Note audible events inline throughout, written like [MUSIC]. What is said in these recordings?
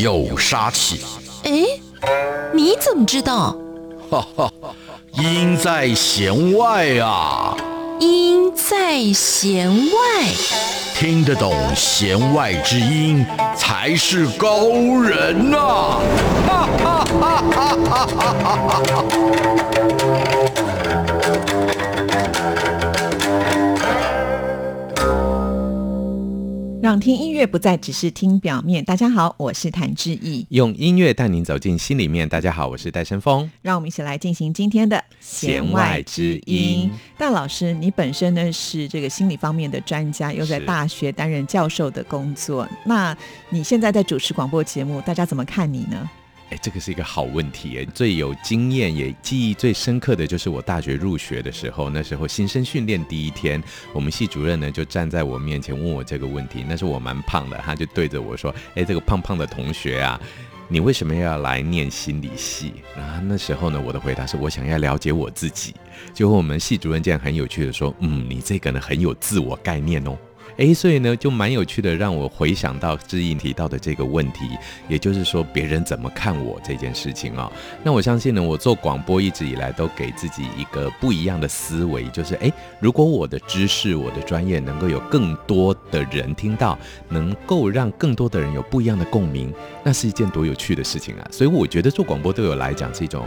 有杀气。哎，你怎么知道？哈哈，音在弦外啊。音在弦外，听得懂弦外之音才是高人呐！哈哈哈哈哈让听音乐不再只是听表面。大家好，我是谭志毅，用音乐带您走进心里面。大家好，我是戴胜峰。让我们一起来进行今天的弦外之音。戴老师，你本身呢是这个心理方面的专家，又在大学担任教授的工作。那你现在在主持广播节目，大家怎么看你呢？哎，这个是一个好问题哎。最有经验也记忆最深刻的就是我大学入学的时候，那时候新生训练第一天，我们系主任呢就站在我面前问我这个问题。那时候我蛮胖的，他就对着我说：“哎，这个胖胖的同学啊，你为什么要来念心理系？”然后那时候呢，我的回答是我想要了解我自己。结果我们系主任这样很有趣的说：“嗯，你这个呢很有自我概念哦。”诶，所以呢，就蛮有趣的，让我回想到志毅提到的这个问题，也就是说别人怎么看我这件事情啊、那我相信呢，我做广播一直以来都给自己一个不一样的思维，就是诶，如果我的知识、我的专业能够有更多的人听到，能够让更多的人有不一样的共鸣，那是一件多有趣的事情啊。所以我觉得做广播对我来讲是一种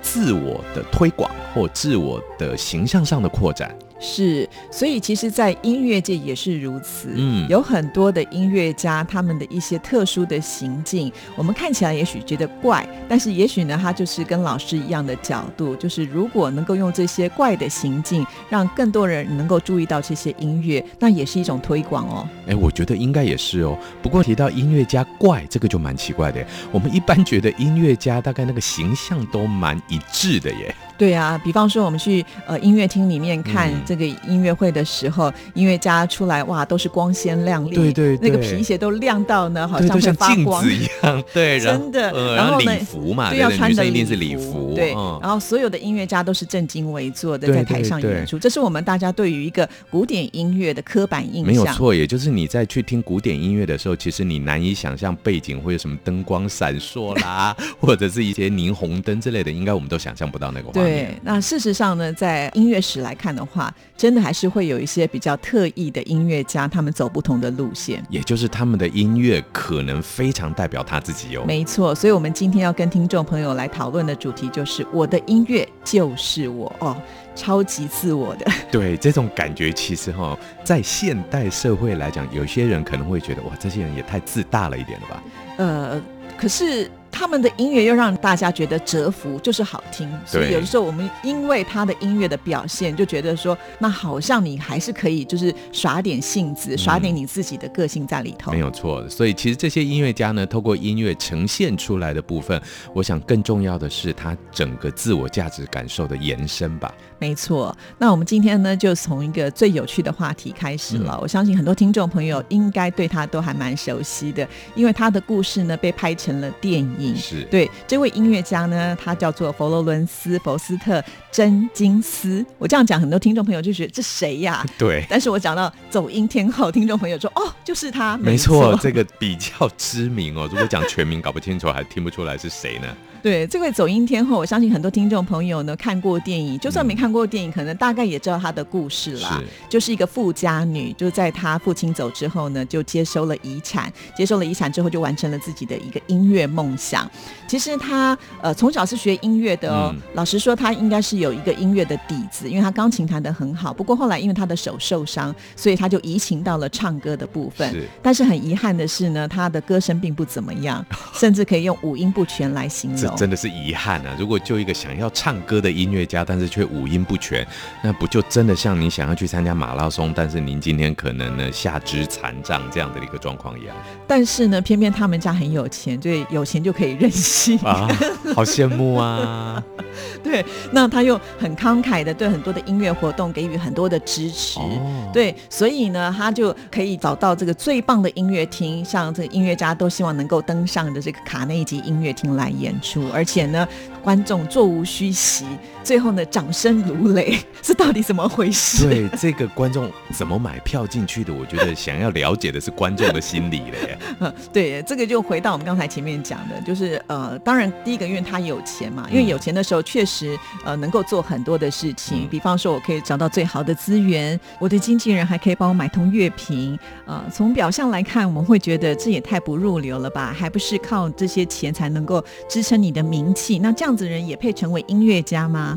自我的推广或自我的形象上的扩展。是，所以其实，在音乐界也是如此。嗯，有很多的音乐家，他们的一些特殊的行径，我们看起来也许觉得怪，但是也许呢，他就是跟老师一样的角度，就是如果能够用这些怪的行径，让更多人能够注意到这些音乐，那也是一种推广哦。哎，我觉得应该也是哦。不过提到音乐家怪，这个就蛮奇怪的。我们一般觉得音乐家大概那个形象都蛮一致的耶。对啊，比方说我们去呃音乐厅里面看这个音乐会的时候，嗯、音乐家出来哇，都是光鲜亮丽，对对，对，那个皮鞋都亮到呢，好像会发光对像镜子一样，[LAUGHS] 对，真的。呃、然后礼服嘛，对，要穿的一定是礼服，对、嗯。然后所有的音乐家都是正襟危坐的在台上演出，这是我们大家对于一个古典音乐的刻板印象。没有错，也就是你在去听古典音乐的时候，其实你难以想象背景会有什么灯光闪烁啦，[LAUGHS] 或者是一些霓虹灯之类的，应该我们都想象不到那个画面。对，那事实。上呢，在音乐史来看的话，真的还是会有一些比较特异的音乐家，他们走不同的路线，也就是他们的音乐可能非常代表他自己哦。没错，所以我们今天要跟听众朋友来讨论的主题就是“我的音乐就是我”哦，超级自我的。[LAUGHS] 对，这种感觉其实哈、哦，在现代社会来讲，有些人可能会觉得哇，这些人也太自大了一点了吧？呃，可是。他们的音乐又让大家觉得折服，就是好听。所以有的时候我们因为他的音乐的表现，就觉得说，那好像你还是可以，就是耍点性子，耍点你自己的个性在里头。嗯，没有错。所以其实这些音乐家呢，透过音乐呈现出来的部分，我想更重要的是他整个自我价值感受的延伸吧。没错。那我们今天呢，就从一个最有趣的话题开始了。嗯。我相信很多听众朋友应该对他都还蛮熟悉的，因为他的故事呢，被拍成了电影。是对这位音乐家呢，他叫做佛罗伦斯·佛斯特·真金斯。我这样讲，很多听众朋友就觉得这谁呀？[LAUGHS] 对。但是我讲到走音天后，听众朋友说哦，就是他。没错，这个比较知名哦。如果讲全名，搞不清楚，还听不出来是谁呢？[LAUGHS] 对，这位走音天后，我相信很多听众朋友呢看过电影，就算没看过电影，嗯、可能大概也知道她的故事啦。是，就是一个富家女，就在她父亲走之后呢，就接收了遗产，接收了遗产之后，就完成了自己的一个音乐梦想。其实他呃从小是学音乐的哦，嗯、老实说，他应该是有一个音乐的底子，因为他钢琴弹得很好。不过后来因为他的手受伤，所以他就移情到了唱歌的部分。是，但是很遗憾的是呢，他的歌声并不怎么样，[LAUGHS] 甚至可以用五音不全来形容。这真的是遗憾啊！如果就一个想要唱歌的音乐家，但是却五音不全，那不就真的像你想要去参加马拉松，但是您今天可能呢下肢残障这样的一个状况一样？但是呢，偏偏他们家很有钱，对，有钱就可以任性啊，好羡慕啊！[LAUGHS] 对，那他又很慷慨的对很多的音乐活动给予很多的支持，哦、对，所以呢，他就可以找到这个最棒的音乐厅，像这个音乐家都希望能够登上的这个卡内基音乐厅来演出，而且呢，观众座无虚席，最后呢，掌声如雷，[LAUGHS] 是到底怎么回事？对，这个观众怎么买票进去的？我觉得想要了解的是观众的心理了耶。嗯，[LAUGHS] 对，这个就回到我们刚才前面讲的，就是呃，当然第一个，因为他有钱嘛，因为有钱的时候确实呃能够做很多的事情，比方说我可以找到最好的资源，我的经纪人还可以帮我买通乐评。呃，从表象来看，我们会觉得这也太不入流了吧？还不是靠这些钱才能够支撑你的名气？那这样子人也配成为音乐家吗？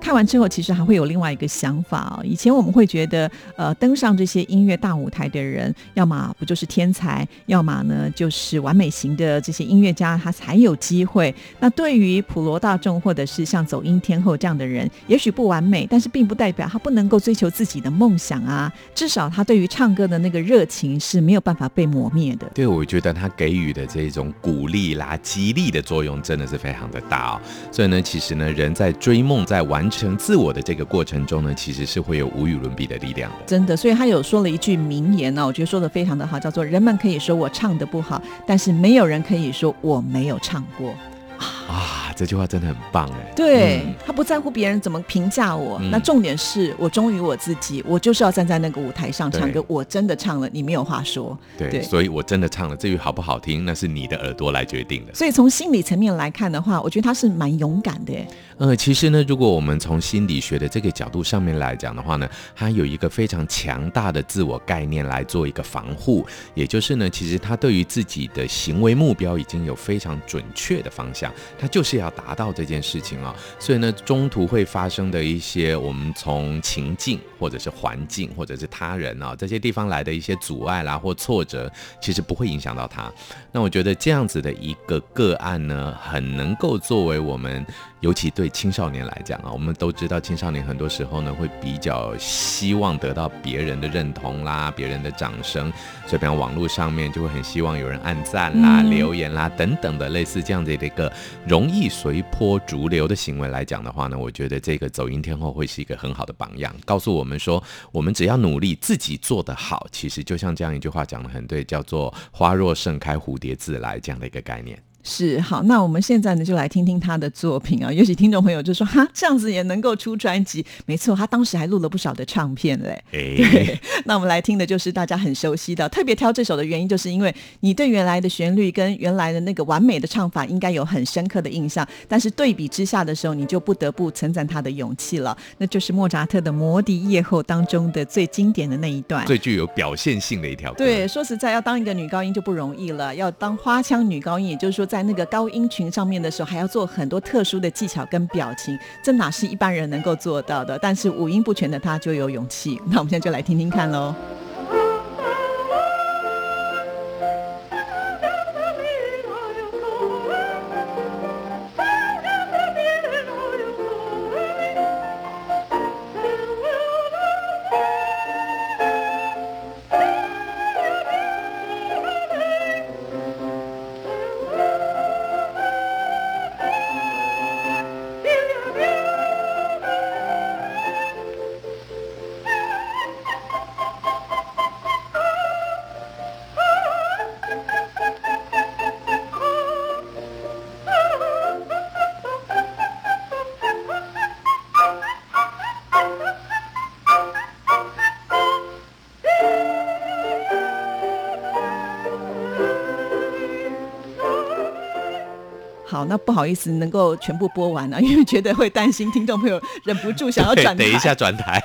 看完之后，其实还会有另外一个想法哦。以前我们会觉得，呃，登上这些音乐大舞台的人，要么不就是天才，要么呢就是完美型的这些音乐家，他才有机会。那对于普罗大众，或者是像走音天后这样的人，也许不完美，但是并不代表他不能够追求自己的梦想啊。至少他对于唱歌的那个热情是没有办法被磨灭的。对，我觉得他给予的这种鼓励啦、激励的作用，真的是非常的大哦。所以呢，其实呢，人在追梦，在完成自我的这个过程中呢，其实是会有无与伦比的力量的。真的，所以他有说了一句名言呢，我觉得说的非常的好，叫做“人们可以说我唱的不好，但是没有人可以说我没有唱过。”啊，这句话真的很棒哎！对、嗯、他不在乎别人怎么评价我，嗯、那重点是我忠于我自己，我就是要站在那个舞台上唱歌，我真的唱了，你没有话说。对，对所以我真的唱了，至于好不好听，那是你的耳朵来决定的。所以从心理层面来看的话，我觉得他是蛮勇敢的。呃，其实呢，如果我们从心理学的这个角度上面来讲的话呢，他有一个非常强大的自我概念来做一个防护，也就是呢，其实他对于自己的行为目标已经有非常准确的方向，他就是要达到这件事情啊、所以呢，中途会发生的一些我们从情境或者是环境或者是他人啊、这些地方来的一些阻碍啦或挫折，其实不会影响到他。那我觉得这样子的一个个案呢，很能够作为我们。尤其对青少年来讲啊，我们都知道青少年很多时候呢会比较希望得到别人的认同啦、别人的掌声，所以比方网络上面就会很希望有人按赞啦、嗯、留言啦等等的类似这样子的一个容易随波逐流的行为来讲的话呢，我觉得这个走音天后会是一个很好的榜样，告诉我们说，我们只要努力自己做得好，其实就像这样一句话讲的很对，叫做“花若盛开，蝴蝶自来”这样的一个概念。是好，那我们现在呢就来听听他的作品啊。也许听众朋友就说：“哈，这样子也能够出专辑？”没错，他当时还录了不少的唱片嘞。欸、[LAUGHS] 对，[LAUGHS] 那我们来听的就是大家很熟悉的。特别挑这首的原因，就是因为你对原来的旋律跟原来的那个完美的唱法应该有很深刻的印象，但是对比之下的时候，你就不得不称赞他的勇气了。那就是莫扎特的《魔笛夜后》当中的最经典的那一段，最具有表现性的一条。对，说实在，要当一个女高音就不容易了，要当花腔女高音，也就是说。在那个高音群上面的时候，还要做很多特殊的技巧跟表情，这哪是一般人能够做到的？但是五音不全的他就有勇气。那我们现在就来听听看喽。那不好意思，能够全部播完了，[LAUGHS] 因为觉得会担心听众朋友忍不住想要 [LAUGHS] 转台。等一下转台，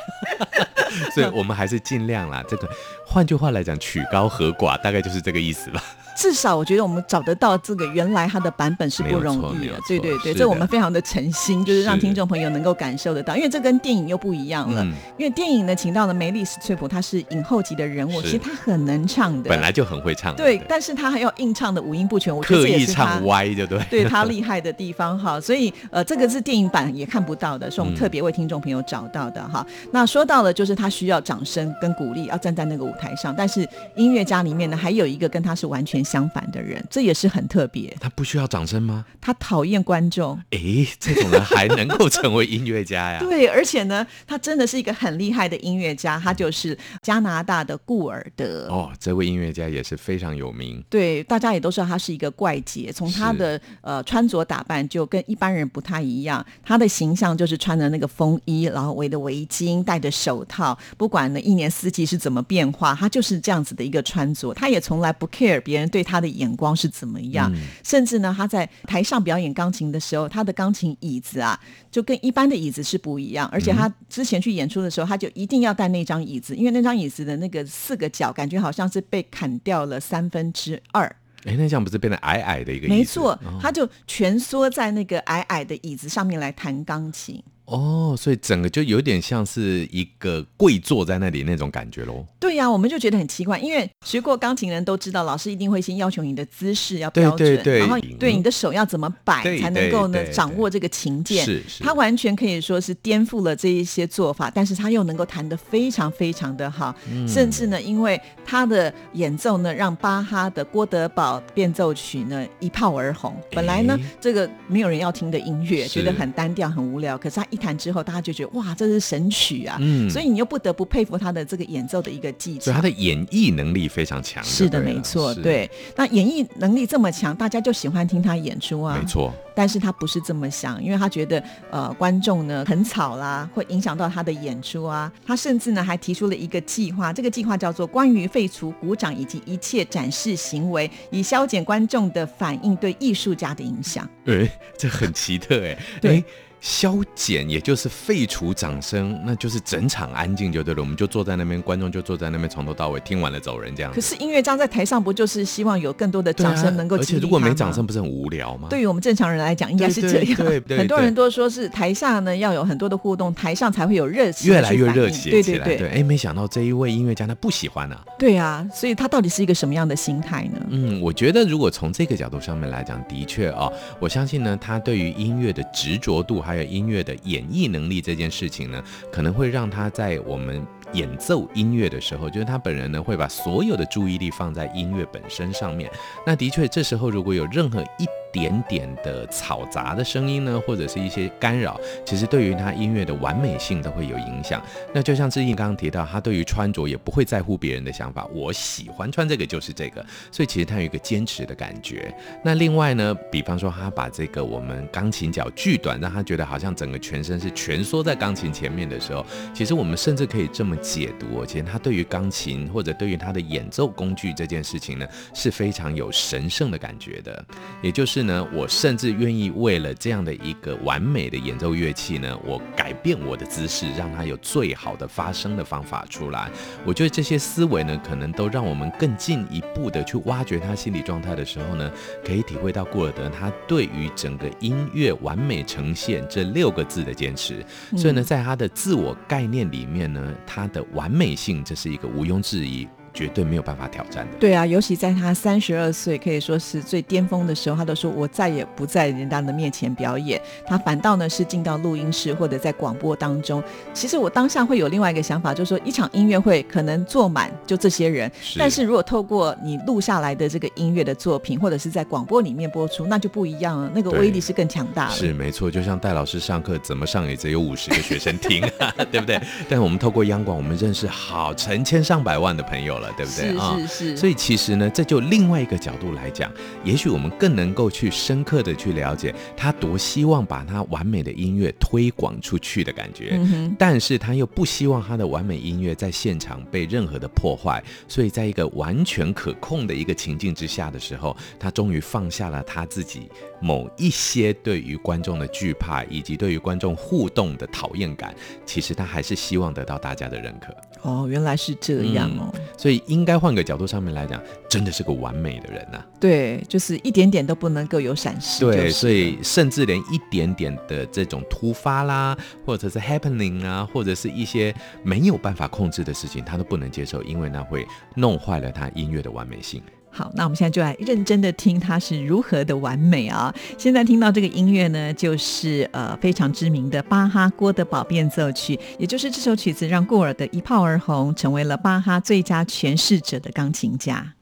[LAUGHS] 所以我们还是尽量啦。这个，换句话来讲，曲高和寡，大概就是这个意思吧。至少我觉得我们找得到这个原来它的版本是不容易的，对对对，这我们非常的诚心，就是让听众朋友能够感受得到，因为这跟电影又不一样了。嗯、因为电影呢，请到了梅丽史翠普，她是影后级的人物，其实她很能唱的，本来就很会唱。对，但是她还要硬唱的五音不全，我觉得这也是她唱歪，对不对？[LAUGHS] 对她厉害的地方哈，[LAUGHS] 所以呃，这个是电影版也看不到的，是我们特别为听众朋友找到的哈。嗯、那说到了，就是她需要掌声跟鼓励，要站在那个舞台上，但是音乐家里面呢，还有一个跟她是完全相反的人，这也是很特别。他不需要掌声吗？他讨厌观众。哎，这种人还能够成为音乐家呀？[LAUGHS] 对，而且呢，他真的是一个很厉害的音乐家。他就是加拿大的顾尔德。哦，这位音乐家也是非常有名。对，大家也都知道他是一个怪杰，从他的呃穿着打扮就跟一般人不太一样。他的形象就是穿着那个风衣，然后围着围巾，戴着手套，不管呢一年四季是怎么变化，他就是这样子的一个穿着。他也从来不 care 别人对他的眼光是怎么样，嗯、甚至呢，他在台上表演钢琴的时候，他的钢琴椅子啊，就跟一般的椅子是不一样。而且他之前去演出的时候，他就一定要带那张椅子，因为那张椅子的那个四个角，感觉好像是被砍掉了三分之二。哎，那这样不是变得矮矮的一个椅子？没错，他就蜷缩在那个矮矮的椅子上面来弹钢琴。哦，所以整个就有点像是一个跪坐在那里那种感觉喽。对呀、啊，我们就觉得很奇怪，因为学过钢琴的人都知道，老师一定会先要求你的姿势要标准，对对对，然后对你的手要怎么摆才能够呢对对对掌握这个琴键。是是，他完全可以说是颠覆了这一些做法，但是他又能够弹得非常非常的好，嗯、甚至呢，因为他的演奏呢，让巴哈的《郭德堡变奏曲》呢一炮而红。本来呢，这个没有人要听的音乐，觉得很单调很无聊，可是他一弹之后，大家就觉得哇，这是神曲啊！嗯，所以你又不得不佩服他的这个演奏的一个技巧。所以他的演绎能力非常强。是的，没错，对。那演绎能力这么强，大家就喜欢听他演出啊。没错。但是他不是这么想，因为他觉得呃观众呢很吵啦，会影响到他的演出啊。他甚至呢还提出了一个计划，这个计划叫做关于废除鼓掌以及一切展示行为，以消减观众的反应对艺术家的影响。哎，这很奇特哎。对。消减，也就是废除掌声，那就是整场安静就对了。我们就坐在那边，观众就坐在那边，从头到尾听完了走人这样。可是音乐家在台上不就是希望有更多的掌声能够、啊？而且如果没掌声，不是很无聊吗？对于我们正常人来讲，应该是这样。对对对很多人都说是台下呢要有很多的互动，台上才会有热情，越来越热情起来。对对对。哎，没想到这一位音乐家他不喜欢啊。对啊，所以他到底是一个什么样的心态呢？嗯，我觉得如果从这个角度上面来讲，的确啊、哦，我相信呢，他对于音乐的执着度，还音乐的演绎能力这件事情呢，可能会让他在我们演奏音乐的时候，就是他本人呢会把所有的注意力放在音乐本身上面。那的确，这时候如果有任何一点点的嘈杂的声音呢，或者是一些干扰，其实对于他音乐的完美性都会有影响。那就像志毅刚刚提到，他对于穿着也不会在乎别人的想法，我喜欢穿这个就是这个，所以其实他有一个坚持的感觉。那另外呢，比方说他把这个我们钢琴脚锯短，让他觉得好像整个全身是蜷缩在钢琴前面的时候，其实我们甚至可以这么解读，其实他对于钢琴或者对于他的演奏工具这件事情呢，是非常有神圣的感觉的，也就是。呢，我甚至愿意为了这样的一个完美的演奏乐器呢，我改变我的姿势，让它有最好的发声的方法出来。我觉得这些思维呢，可能都让我们更进一步的去挖掘他心理状态的时候呢，可以体会到顾尔德他对于整个音乐完美呈现这六个字的坚持。所以呢，在他的自我概念里面呢，他的完美性，这是一个毋庸置疑。绝对没有办法挑战的。对啊，尤其在他三十二岁，可以说是最巅峰的时候，他都说：“我再也不在人家的面前表演。”他反倒呢是进到录音室或者在广播当中。其实我当下会有另外一个想法，就是说一场音乐会可能坐满就这些人，是但是如果透过你录下来的这个音乐的作品，或者是在广播里面播出，那就不一样了，那个威力是更强大了。是没错，就像戴老师上课怎么上也只有五十个学生听，[LAUGHS] 对不对？但我们透过央广，我们认识好成千上百万的朋友了。对不对啊？是是是。所以其实呢，这就另外一个角度来讲，也许我们更能够去深刻的去了解他多希望把他完美的音乐推广出去的感觉，嗯。但是他又不希望他的完美音乐在现场被任何的破坏，所以在一个完全可控的一个情境之下的时候，他终于放下了他自己某一些对于观众的惧怕，以及对于观众互动的讨厌感。其实他还是希望得到大家的认可。哦，原来是这样哦。嗯，所以应该换个角度上面来讲，真的是个完美的人呐。对，就是一点点都不能够有闪失。对，所以甚至连一点点的这种突发啦，或者是 happening 啊，或者是一些没有办法控制的事情，他都不能接受，因为那会弄坏了他音乐的完美性。好，那我们现在就来认真的听它是如何的完美啊！现在听到这个音乐呢，就是呃非常知名的巴哈《郭德宝变奏曲》，也就是这首曲子让顾尔的一炮而红，成为了巴哈最佳诠释者的钢琴家。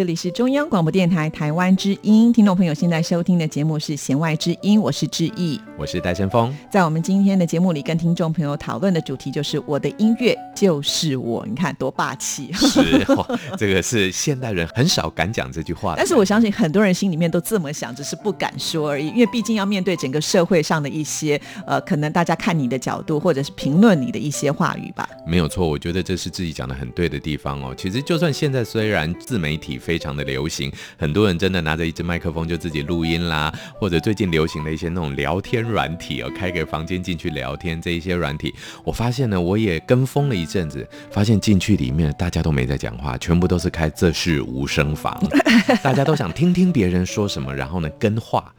这里是中央广播电台台湾之音，听众朋友现在收听的节目是《弦外之音》，我是志毅，我是戴先锋。在我们今天的节目里，跟听众朋友讨论的主题就是“我的音乐就是我”，你看多霸气！是、哦，这个是现代人很少敢讲这句话，但是我相信很多人心里面都这么想，只是不敢说而已。因为毕竟要面对整个社会上的一些呃，可能大家看你的角度，或者是评论你的一些话语吧。没有错，我觉得这是自己讲的很对的地方哦。其实就算现在虽然自媒体非常的流行，很多人真的拿着一支麦克风就自己录音啦，或者最近流行的一些那种聊天软体哦，开个房间进去聊天这一些软体，我发现呢，我也跟风了一阵子，发现进去里面大家都没在讲话，全部都是开这是无声房，大家都想听听别人说什么，然后呢跟话。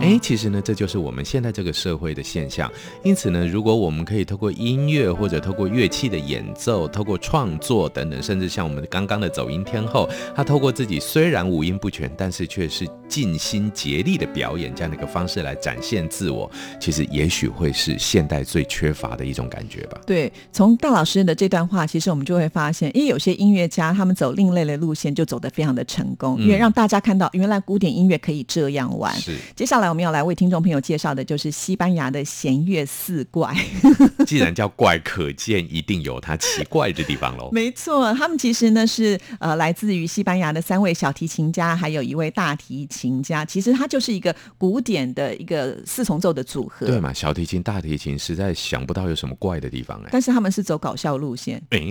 哎，其实呢，这就是我们现在这个社会的现象。因此呢，如果我们可以透过音乐，或者透过乐器的演奏，透过创作等等，甚至像我们刚刚的走音天后，她透过自己虽然五音不全，但是却是尽心竭力的表演这样的一个方式来展现自我，其实也许会是现代最缺乏的一种感觉吧。对，从大老师的这段话，其实我们就会发现，因为有些音乐家他们走另类的路线，就走得非常的成功，因为让大家看到原来古典音乐可以这样玩。是。接下来我们要来为听众朋友介绍的就是西班牙的弦乐四怪。[LAUGHS] 既然叫怪，可见一定有它奇怪的地方喽。没错，他们其实呢是呃来自于西班牙的三位小提琴家，还有一位大提琴家。其实它就是一个古典的一个四重奏的组合。对嘛？小提琴、大提琴，实在想不到有什么怪的地方哎。但是他们是走搞笑路线。[LAUGHS] 欸、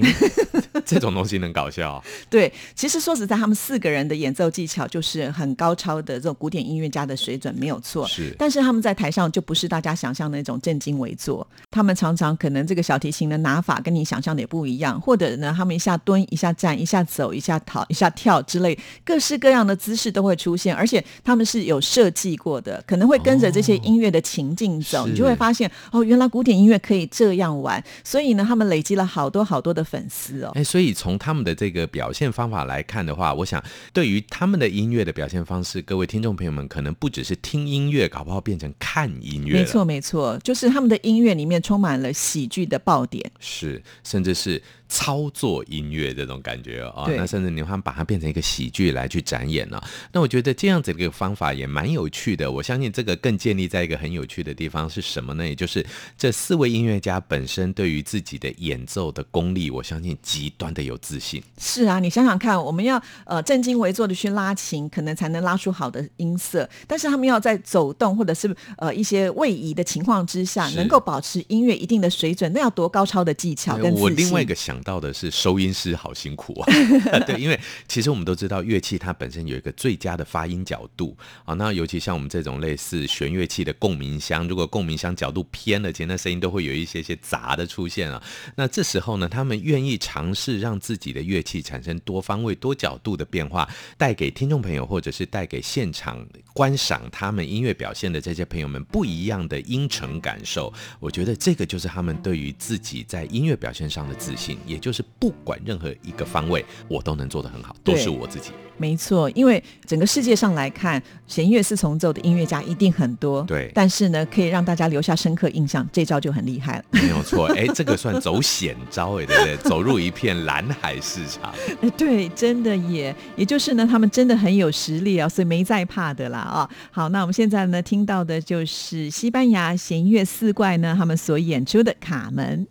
[LAUGHS] 这种东西能搞笑？对，其实说实在，他们四个人的演奏技巧就是很高超的这种古典音乐家的水准，没有错。是，但是他们在台上就不是大家想象的那种正襟危坐，他们常常可能这个小提琴的拿法跟你想象的也不一样，或者呢，他们一下蹲，一下站，一下走，一下逃，一下跳之类，各式各样的姿势都会出现，而且他们是有设计过的，可能会跟着这些音乐的情境走，哦、你就会发现哦，原来古典音乐可以这样玩，所以呢，他们累积了好多好多的粉丝哦。哎，所以从他们的这个表现方法来看的话，我想对于他们的音乐的表现方式，各位听众朋友们可能不只是听音乐，搞不好变成看音乐。没错，没错，就是他们的音乐里面充满了喜剧的爆点，是，甚至是。操作音乐这种感觉啊、哦，那甚至你会把它变成一个喜剧来去展演了、哦。那我觉得这样子的一个方法也蛮有趣的。我相信这个更建立在一个很有趣的地方是什么呢？也就是这四位音乐家本身对于自己的演奏的功力，我相信极端的有自信。是啊，你想想看，我们要呃正襟危坐的去拉琴，可能才能拉出好的音色。但是他们要在走动或者是呃一些位移的情况之下，能够保持音乐一定的水准，那要多高超的技巧跟。我另外一个想。到的是收音师好辛苦啊，[LAUGHS] [LAUGHS] 对，因为其实我们都知道乐器它本身有一个最佳的发音角度啊，那尤其像我们这种类似弦乐器的共鸣箱，如果共鸣箱角度偏了，其实那声音都会有一些些杂的出现啊。那这时候呢，他们愿意尝试让自己的乐器产生多方位、多角度的变化，带给听众朋友或者是带给现场观赏他们音乐表现的这些朋友们不一样的音程感受。我觉得这个就是他们对于自己在音乐表现上的自信。也就是不管任何一个方位，我都能做得很好，都是我自己。没错，因为整个世界上来看，弦乐四重奏的音乐家一定很多。对，但是呢，可以让大家留下深刻印象，这招就很厉害了。没有错，哎，这个算走险招，哎，对不对？走入一片蓝海市场。哎，[LAUGHS] 对，真的也，也就是呢，他们真的很有实力啊，所以没在怕的啦啊。好，那我们现在呢，听到的就是西班牙弦乐四怪呢，他们所演出的《卡门》。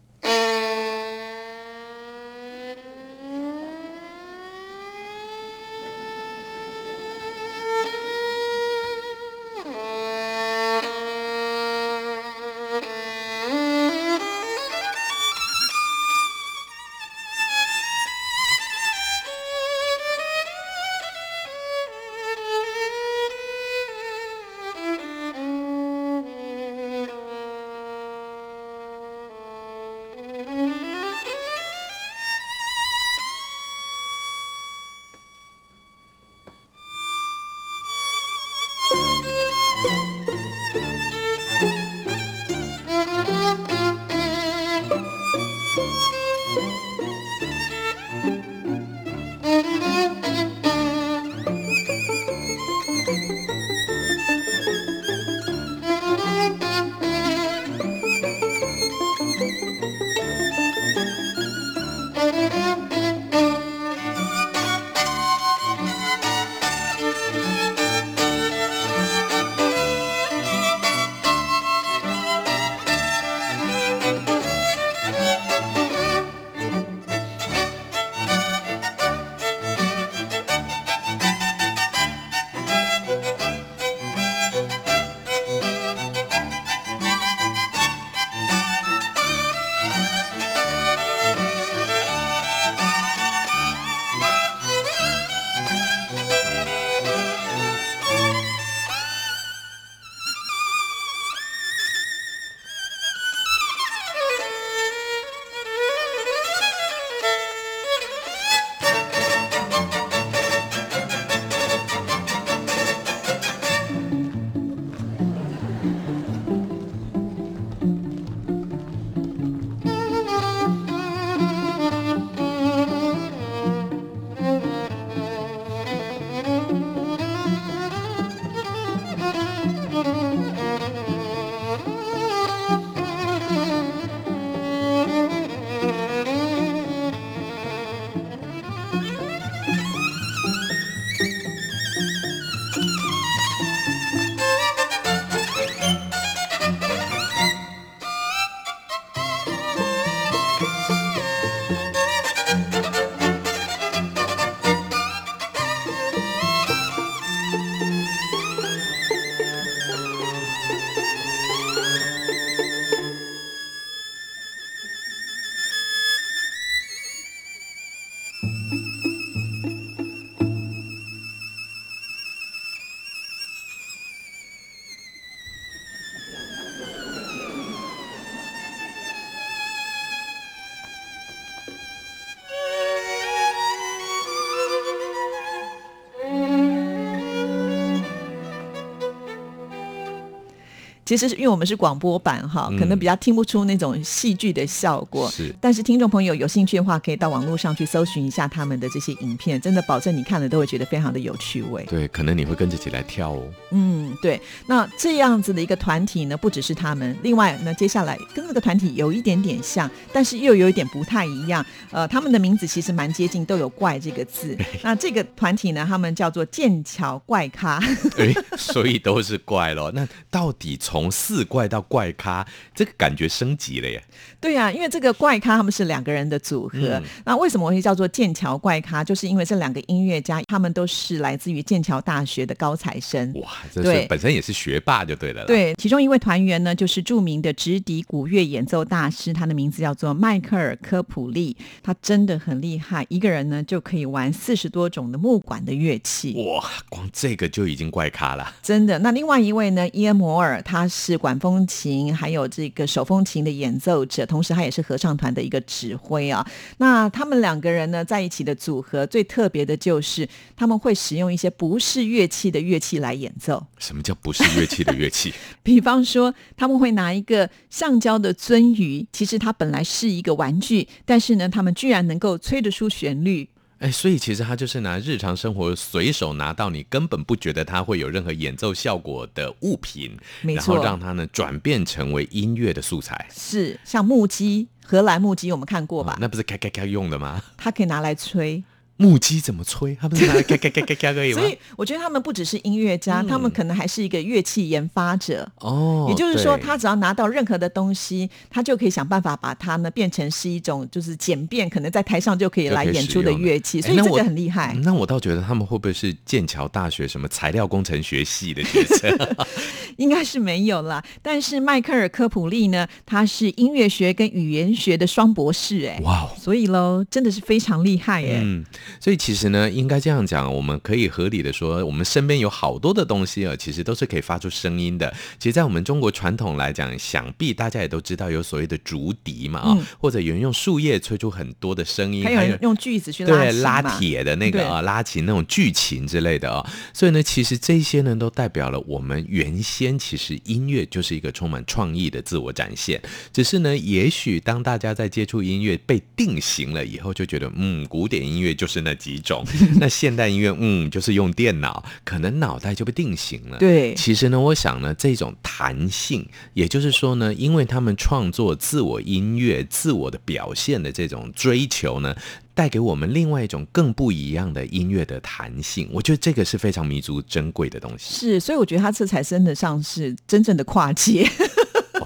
其实是因为我们是广播版哈，可能比较听不出那种戏剧的效果。是、嗯，但是听众朋友有兴趣的话，可以到网络上去搜寻一下他们的这些影片，真的保证你看了都会觉得非常的有趣味。对，可能你会跟着起来跳哦。嗯，对。那这样子的一个团体呢，不只是他们，另外呢，接下来跟这个团体有一点点像，但是又有一点不太一样。呃，他们的名字其实蛮接近，都有“怪”这个字。[LAUGHS] 那这个团体呢，他们叫做剑桥怪咖。[LAUGHS] 哎，所以都是怪咯。那到底从从四怪到怪咖，这个感觉升级了耶。对呀、啊，因为这个怪咖他们是两个人的组合。嗯、那为什么会叫做剑桥怪咖？就是因为这两个音乐家，他们都是来自于剑桥大学的高材生。哇，这是本身也是学霸就对了。对，其中一位团员呢，就是著名的直笛古乐演奏大师，他的名字叫做迈克尔科普利。他真的很厉害，一个人呢就可以玩四十多种的木管的乐器。哇，光这个就已经怪咖了。真的。那另外一位呢，伊恩摩尔，他。他是管风琴还有这个手风琴的演奏者，同时他也是合唱团的一个指挥啊。那他们两个人呢，在一起的组合最特别的就是他们会使用一些不是乐器的乐器来演奏。什么叫不是乐器的乐器？[LAUGHS] 比方说，他们会拿一个橡胶的鳟鱼，其实它本来是一个玩具，但是呢，他们居然能够吹得出旋律。哎，所以其实他就是拿日常生活随手拿到你根本不觉得它会有任何演奏效果的物品，然后让它呢转变成为音乐的素材。是，像木屐，荷兰木屐我们看过吧？哦，那不是咔咔咔用的吗？它可以拿来吹。木屐怎么吹？他们？所以我觉得他们不只是音乐家，嗯、他们可能还是一个乐器研发者。哦，也就是说，他只要拿到任何的东西，他就可以想办法把它呢变成是一种就是简便，可能在台上就可以来演出的乐器。所以这个很厉害。那我倒觉得他们会不会是剑桥大学什么材料工程学系的学生？[LAUGHS] [LAUGHS] 应该是没有啦。但是迈克尔科普利呢，他是音乐学跟语言学的双博士，哎，哇，所以喽，真的是非常厉害，哎。嗯所以其实呢，应该这样讲，我们可以合理的说，我们身边有好多的东西啊，其实都是可以发出声音的。其实，在我们中国传统来讲，想必大家也都知道有所谓的竹笛嘛，啊、嗯，或者有人用树叶吹出很多的声音，还有人用锯子去拉对拉铁的那个啊，拉琴那种剧情之类的啊。所以呢，其实这些呢，都代表了我们原先其实音乐就是一个充满创意的自我展现。只是呢，也许当大家在接触音乐被定型了以后，就觉得嗯，古典音乐就是。是那几种，[LAUGHS] 那现代音乐，嗯，就是用电脑，可能脑袋就被定型了。对，其实呢，我想呢，这种弹性，也就是说呢，因为他们创作自我音乐、自我的表现的这种追求呢，带给我们另外一种更不一样的音乐的弹性。我觉得这个是非常弥足珍贵的东西。是，所以我觉得他这才称得上是真正的跨界。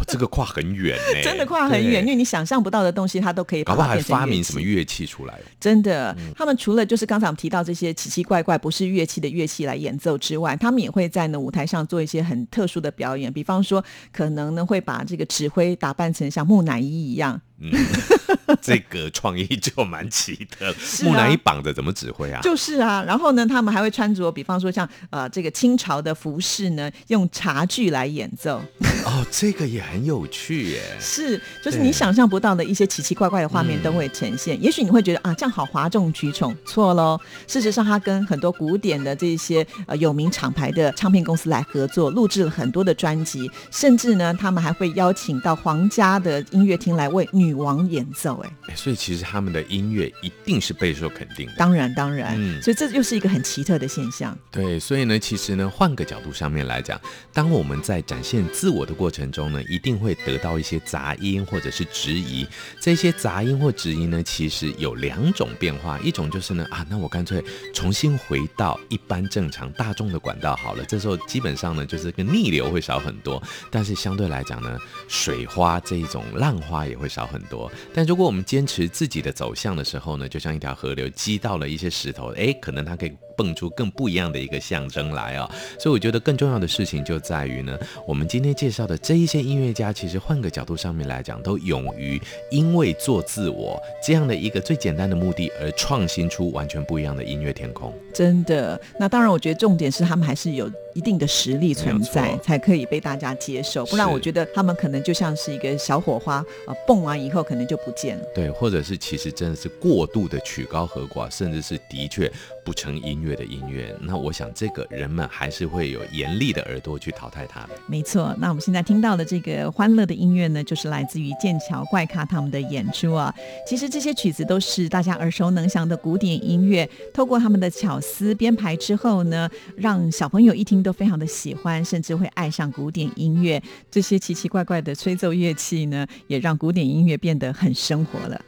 哦，这个跨很远呢，真的跨很远，因为你想象不到的东西，它都可以把它。搞不好还发明什么乐器出来？真的，嗯、他们除了就是刚才我们提到这些奇奇怪怪不是乐器的乐器来演奏之外，他们也会在呢舞台上做一些很特殊的表演，比方说，可能呢会把这个指挥打扮成像木乃伊一样。嗯，[LAUGHS] 这个创意就蛮奇特。木乃伊绑着怎么指挥啊？就是啊，然后呢，他们还会穿着，比方说像呃这个清朝的服饰呢，用茶具来演奏。[LAUGHS] 哦，这个也很有趣耶。是，就是你想象不到的一些奇奇怪怪的画面都会呈现。也许你会觉得啊，这样好哗众取宠。错喽，事实上他跟很多古典的这些呃有名厂牌的唱片公司来合作，录制了很多的专辑，甚至呢，他们还会邀请到皇家的音乐厅来为女王演奏，哎，所以其实他们的音乐一定是备受肯定的。当然，当然，嗯，所以这又是一个很奇特的现象。对，所以呢，其实呢，换个角度上面来讲，当我们在展现自我的过程中呢，一定会得到一些杂音或者是质疑。这些杂音或质疑呢，其实有两种变化，一种就是呢，啊，那我干脆重新回到一般正常大众的管道好了。这时候基本上呢，就是跟逆流会少很多，但是相对来讲呢，水花这一种浪花也会少很多。很多，但如果我们坚持自己的走向的时候呢，就像一条河流击到了一些石头，哎，可能它可以蹦出更不一样的一个象征来啊。所以我觉得更重要的事情就在于呢，我们今天介绍的这一些音乐家，其实换个角度上面来讲，都勇于因为做自我这样的一个最简单的目的而创新出完全不一样的音乐天空。真的，那当然，我觉得重点是他们还是有。一定的实力存在，才可以被大家接受。不然，我觉得他们可能就像是一个小火花，啊，蹦完以后可能就不见了。对，或者是其实真的是过度的曲高和寡，甚至是的确不成音乐的音乐。那我想，这个人们还是会有严厉的耳朵去淘汰他的。没错。那我们现在听到的这个欢乐的音乐呢，就是来自于剑桥怪咖他们的演出啊。其实这些曲子都是大家耳熟能详的古典音乐，透过他们的巧思编排之后呢，让小朋友一听。都非常的喜欢，甚至会爱上古典音乐。这些奇奇怪怪的吹奏乐器呢，也让古典音乐变得很生活了。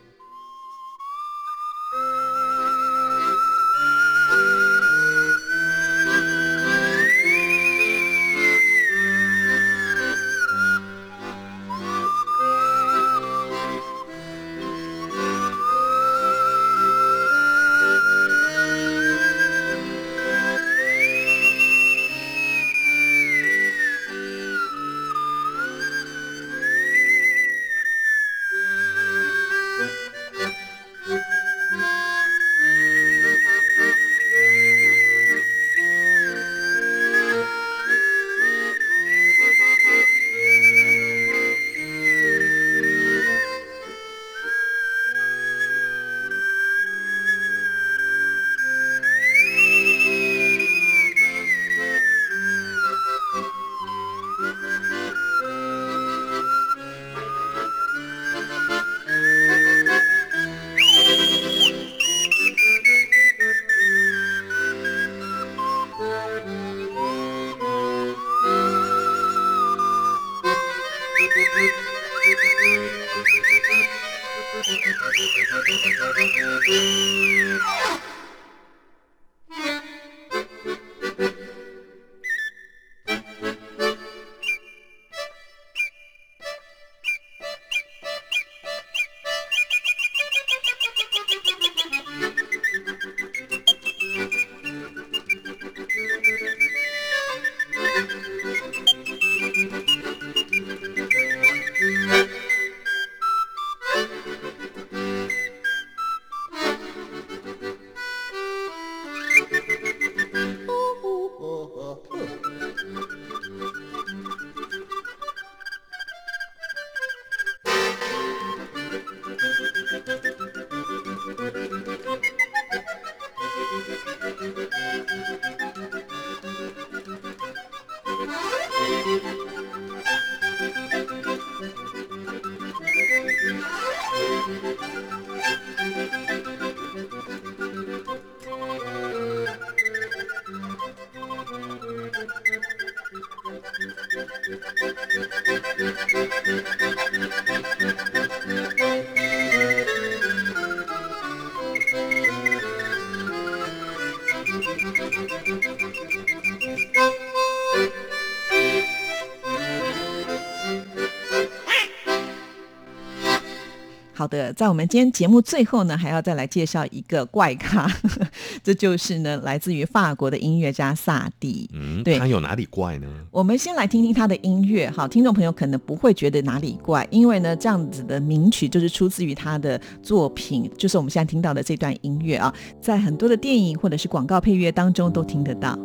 好的，在我们今天节目最后呢，还要再来介绍一个怪咖，这就是呢，来自于法国的音乐家萨蒂。嗯，对，他有哪里怪呢？我们先来听听他的音乐，好，听众朋友可能不会觉得哪里怪，因为呢，这样子的名曲就是出自于他的作品，就是我们现在听到的这段音乐啊，在很多的电影或者是广告配乐当中都听得到。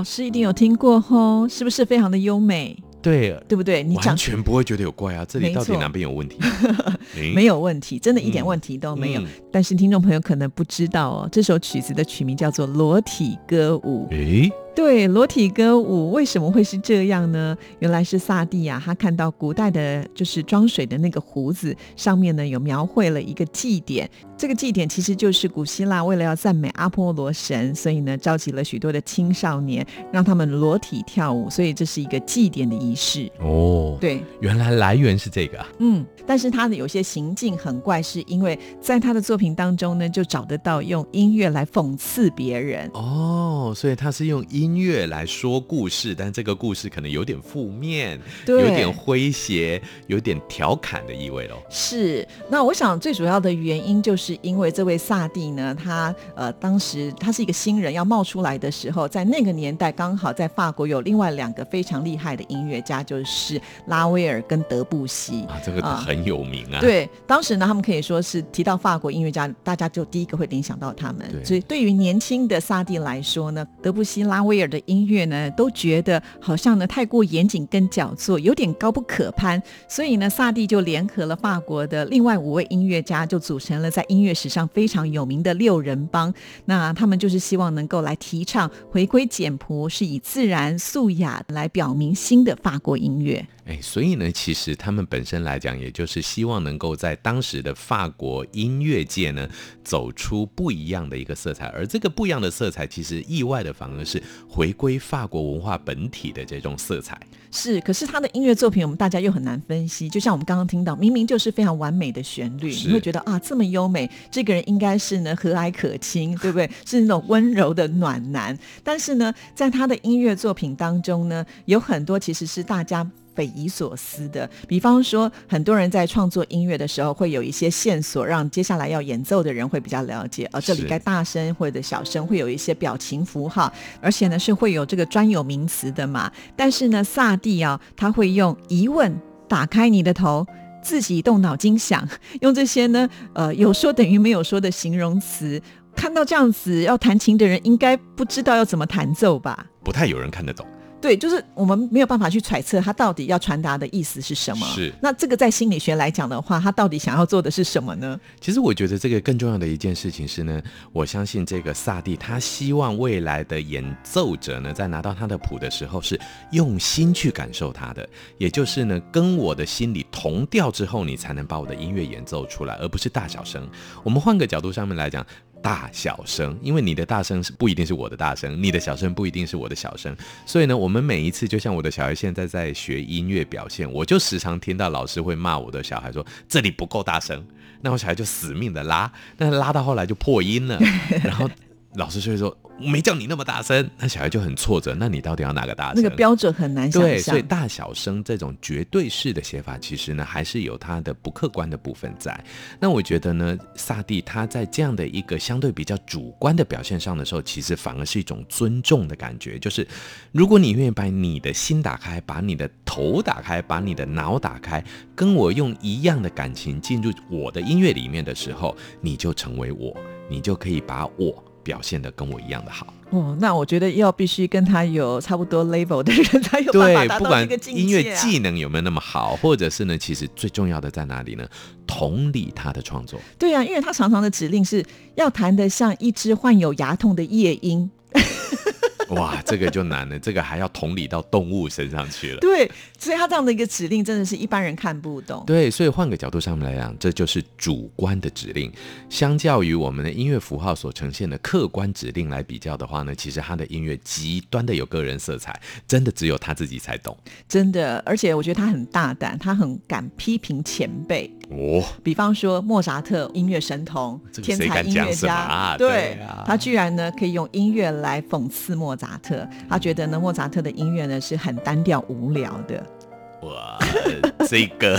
老师一定有听过吼，是不是非常的优美？对，对不对？你讲完全不会觉得有怪啊，这里到底哪边有问题？[LAUGHS] 没有问题，真的一点问题都没有。但是听众朋友可能不知道哦，这首曲子的曲名叫做《裸体歌舞》。诶。对，裸体歌舞为什么会是这样呢？原来是萨蒂亚，他看到古代的，就是装水的那个壶子上面呢，有描绘了一个祭典。这个祭典其实就是古希腊为了要赞美阿波罗神，所以呢，召集了许多的青少年，让他们裸体跳舞，所以这是一个祭典的仪式。哦，对，原来来源是这个。嗯，但是他的有些行径很怪，是因为在他的作品当中呢，就找得到用音乐来讽刺别人。哦，所以他是用音乐来说故事，但这个故事可能有点负面，对有点诙谐，有点调侃的意味喽。是，那我想最主要的原因就是。因为这位萨蒂呢，他呃，当时他是一个新人要冒出来的时候，在那个年代刚好在法国有另外两个非常厉害的音乐家，就是拉威尔跟德布西啊，这个很有名啊。对，当时呢，他们可以说是提到法国音乐家，大家就第一个会联想到他们。所以对于年轻的萨蒂来说呢，德布西、拉威威尔的音乐呢，都觉得好像呢太过严谨跟矫作，有点高不可攀。所以呢，萨蒂就联合了法国的另外五位音乐家，就组成了在。音乐史上非常有名的六人帮，那他们就是希望能够来提倡回归简朴，是以自然素雅来表明新的法国音乐。哎，所以呢，其实他们本身来讲，也就是希望能够在当时的法国音乐界呢，走出不一样的一个色彩。而这个不一样的色彩，其实意外的反而是回归法国文化本体的这种色彩。是，可是他的音乐作品，我们大家又很难分析。就像我们刚刚听到，明明就是非常完美的旋律，你会觉得啊，这么优美，这个人应该是呢和蔼可亲，对不对？[LAUGHS] 是那种温柔的暖男。但是呢，在他的音乐作品当中呢，有很多其实是大家。匪夷所思的，比方说，很多人在创作音乐的时候，会有一些线索，让接下来要演奏的人会比较了解，而这里该大声或者小声，会有一些表情符号，而且呢是会有这个专有名词的嘛。但是呢，萨蒂啊，他会用疑问打开你的头，自己动脑筋想，用这些呢，呃，有说等于没有说的形容词，看到这样子要弹琴的人，应该不知道要怎么弹奏吧？不太有人看得懂。对，就是我们没有办法去揣测他到底要传达的意思是什么。是，那这个在心理学来讲的话，他到底想要做的是什么呢？其实我觉得这个更重要的一件事情是呢，我相信这个萨蒂他希望未来的演奏者呢，在拿到他的谱的时候是用心去感受他的，也就是呢，跟我的心理同调之后，你才能把我的音乐演奏出来，而不是大小声。我们换个角度上面来讲。大小声，因为你的大声是不一定是我的大声，你的小声不一定是我的小声，所以呢，我们每一次就像我的小孩现在在学音乐表现，我就时常听到老师会骂我的小孩说这里不够大声，那我小孩就死命的拉，但是拉到后来就破音了，[LAUGHS] 然后老师就会说。我没叫你那么大声，那小孩就很挫折。那你到底要哪个大声？那个标准很难想象。对，所以大小声这种绝对式的写法，其实呢还是有它的不客观的部分在。那我觉得呢，萨蒂他在这样的一个相对比较主观的表现上的时候，其实反而是一种尊重的感觉。就是如果你愿意把你的心打开，把你的头打开，把你的脑打开，跟我用一样的感情进入我的音乐里面的时候，你就成为我，你就可以把我。表现的跟我一样的好哦，那我觉得要必须跟他有差不多 level 的人才有办法达到这个境界啊。对，不管音乐技能有没有那么好，或者是呢，其实最重要的在哪里呢？同理他的创作。对啊，因为他常常的指令是要弹得像一只患有牙痛的夜莺。哇，这个就难了，这个还要同理到动物身上去了。对，所以他这样的一个指令真的是一般人看不懂。对，所以换个角度上面来讲，这就是主观的指令。相较于我们的音乐符号所呈现的客观指令来比较的话呢，其实他的音乐极端的有个人色彩，真的只有他自己才懂。真的，而且我觉得他很大胆，他很敢批评前辈。哦，比方说莫扎特，音乐神童，天才音乐家，啊、对，对啊、他居然呢可以用音乐来讽刺莫扎特，他觉得呢莫扎特的音乐呢是很单调无聊的。哇，这个。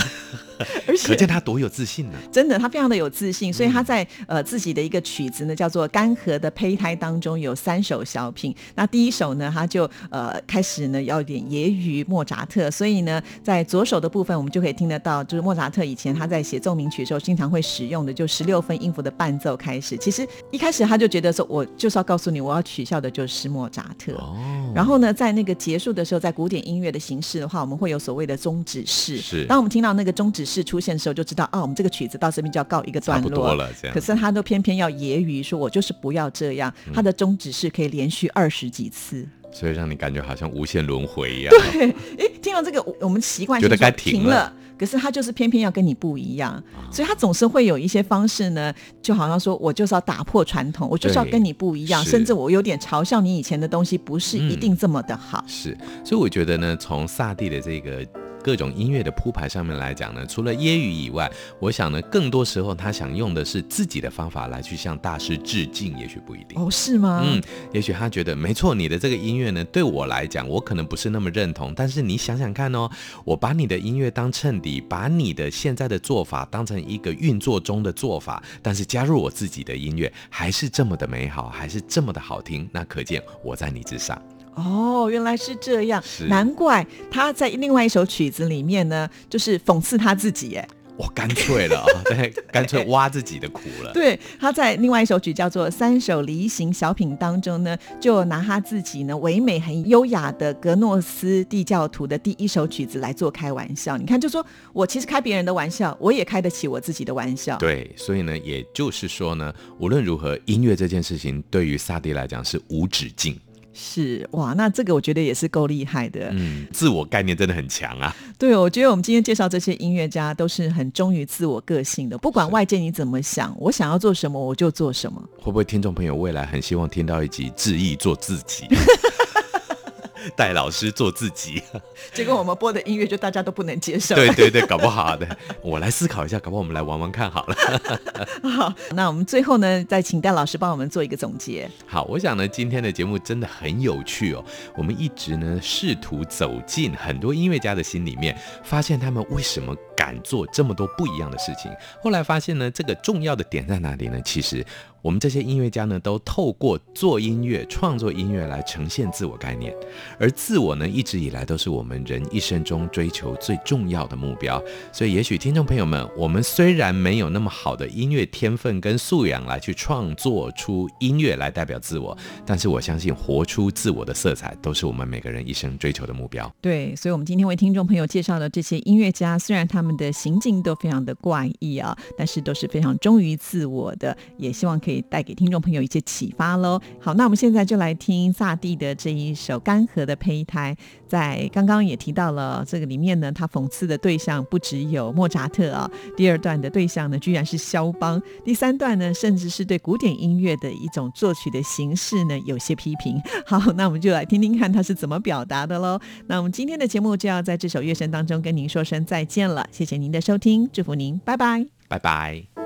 [LAUGHS] 而且可见他多有自信呢、啊。真的，他非常的有自信，所以他在呃自己的一个曲子呢，叫做《干涸的胚胎》当中有三首小品。那第一首呢，他就呃开始呢要点揶揄莫扎特，所以呢，在左手的部分我们就可以听得到，就是莫扎特以前他在写奏鸣曲的时候经常会使用的，就十六分音符的伴奏开始。其实一开始他就觉得说，我就是要告诉你，我要取笑的就是莫扎特。哦。然后呢，在那个结束的时候，在古典音乐的形式的话，我们会有所谓的终止式。是。当我们听到那个终止式出现的时候，就知道啊，我们这个曲子到这边就要告一个段落。多了，这样。可是他都偏偏要揶揄说，我就是不要这样。他的宗旨是可以连续二十几次。所以让你感觉好像无限轮回一样。对，[LAUGHS] 哎，听到这个，我们习惯觉得该停了，可是他就是偏偏要跟你不一样，所以他总是会有一些方式呢，就好像说我就是要打破传统，我就是要跟你不一样，甚至我有点嘲笑你以前的东西不是一定这么的好。嗯、是，所以我觉得呢，从萨蒂的这个。各种音乐的铺排上面来讲呢，除了揶揄以外，我想呢，更多时候他想用的是自己的方法来去向大师致敬，也许不一定哦，是吗？嗯，也许他觉得没错，你的这个音乐呢，对我来讲，我可能不是那么认同，但是你想想看哦，我把你的音乐当衬底，把你的现在的做法当成一个运作中的做法，但是加入我自己的音乐，还是这么的美好，还是这么的好听，那可见我在你之上。哦，原来是这样，难怪他在另外一首曲子里面呢，就是讽刺他自己，哎，我，干脆了啊，[LAUGHS] 对，干脆挖自己的苦了。对，他在另外一首曲叫做《三首离行小品》当中呢，就拿他自己呢唯美很优雅的格诺斯地教徒的第一首曲子来做开玩笑。你看，就说我其实开别人的玩笑，我也开得起我自己的玩笑。对，所以呢，也就是说呢，无论如何，音乐这件事情对于萨蒂来讲是无止境。是哇，那这个我觉得也是够厉害的。嗯，自我概念真的很强啊。对，我觉得我们今天介绍这些音乐家都是很忠于自我个性的，不管外界你怎么想，我想要做什么我就做什么。会不会听众朋友未来很希望听到一集致意做自己？[LAUGHS] [LAUGHS] 戴老师做自己，[LAUGHS] 结果我们播的音乐就大家都不能接受。对对对，搞不好的，[LAUGHS] 我来思考一下，搞不好我们来玩玩看好了。好，那我们最后呢，再请戴老师帮我们做一个总结。好，我想呢，今天的节目真的很有趣哦。我们一直呢试图走进很多音乐家的心里面，发现他们为什么敢做这么多不一样的事情。后来发现呢，这个重要的点在哪里呢？其实。我们这些音乐家呢，都透过做音乐、创作音乐来呈现自我概念，而自我呢，一直以来都是我们人一生中追求最重要的目标。所以，也许听众朋友们，我们虽然没有那么好的音乐天分跟素养来去创作出音乐来代表自我，但是我相信，活出自我的色彩，都是我们每个人一生追求的目标。对，所以，我们今天为听众朋友介绍的这些音乐家，虽然他们的行径都非常的怪异啊，但是都是非常忠于自我的，也希望可以。带给听众朋友一些启发喽。好，那我们现在就来听萨蒂的这一首《干涸的胚胎》。在刚刚也提到了这个里面呢，他讽刺的对象不只有莫扎特啊。第二段的对象呢，居然是肖邦。第三段呢，甚至是对古典音乐的一种作曲的形式呢，有些批评。[LAUGHS] 好，那我们就来听听看他是怎么表达的喽。那我们今天的节目就要在这首乐声当中跟您说声再见了。谢谢您的收听，祝福您，拜拜，拜拜。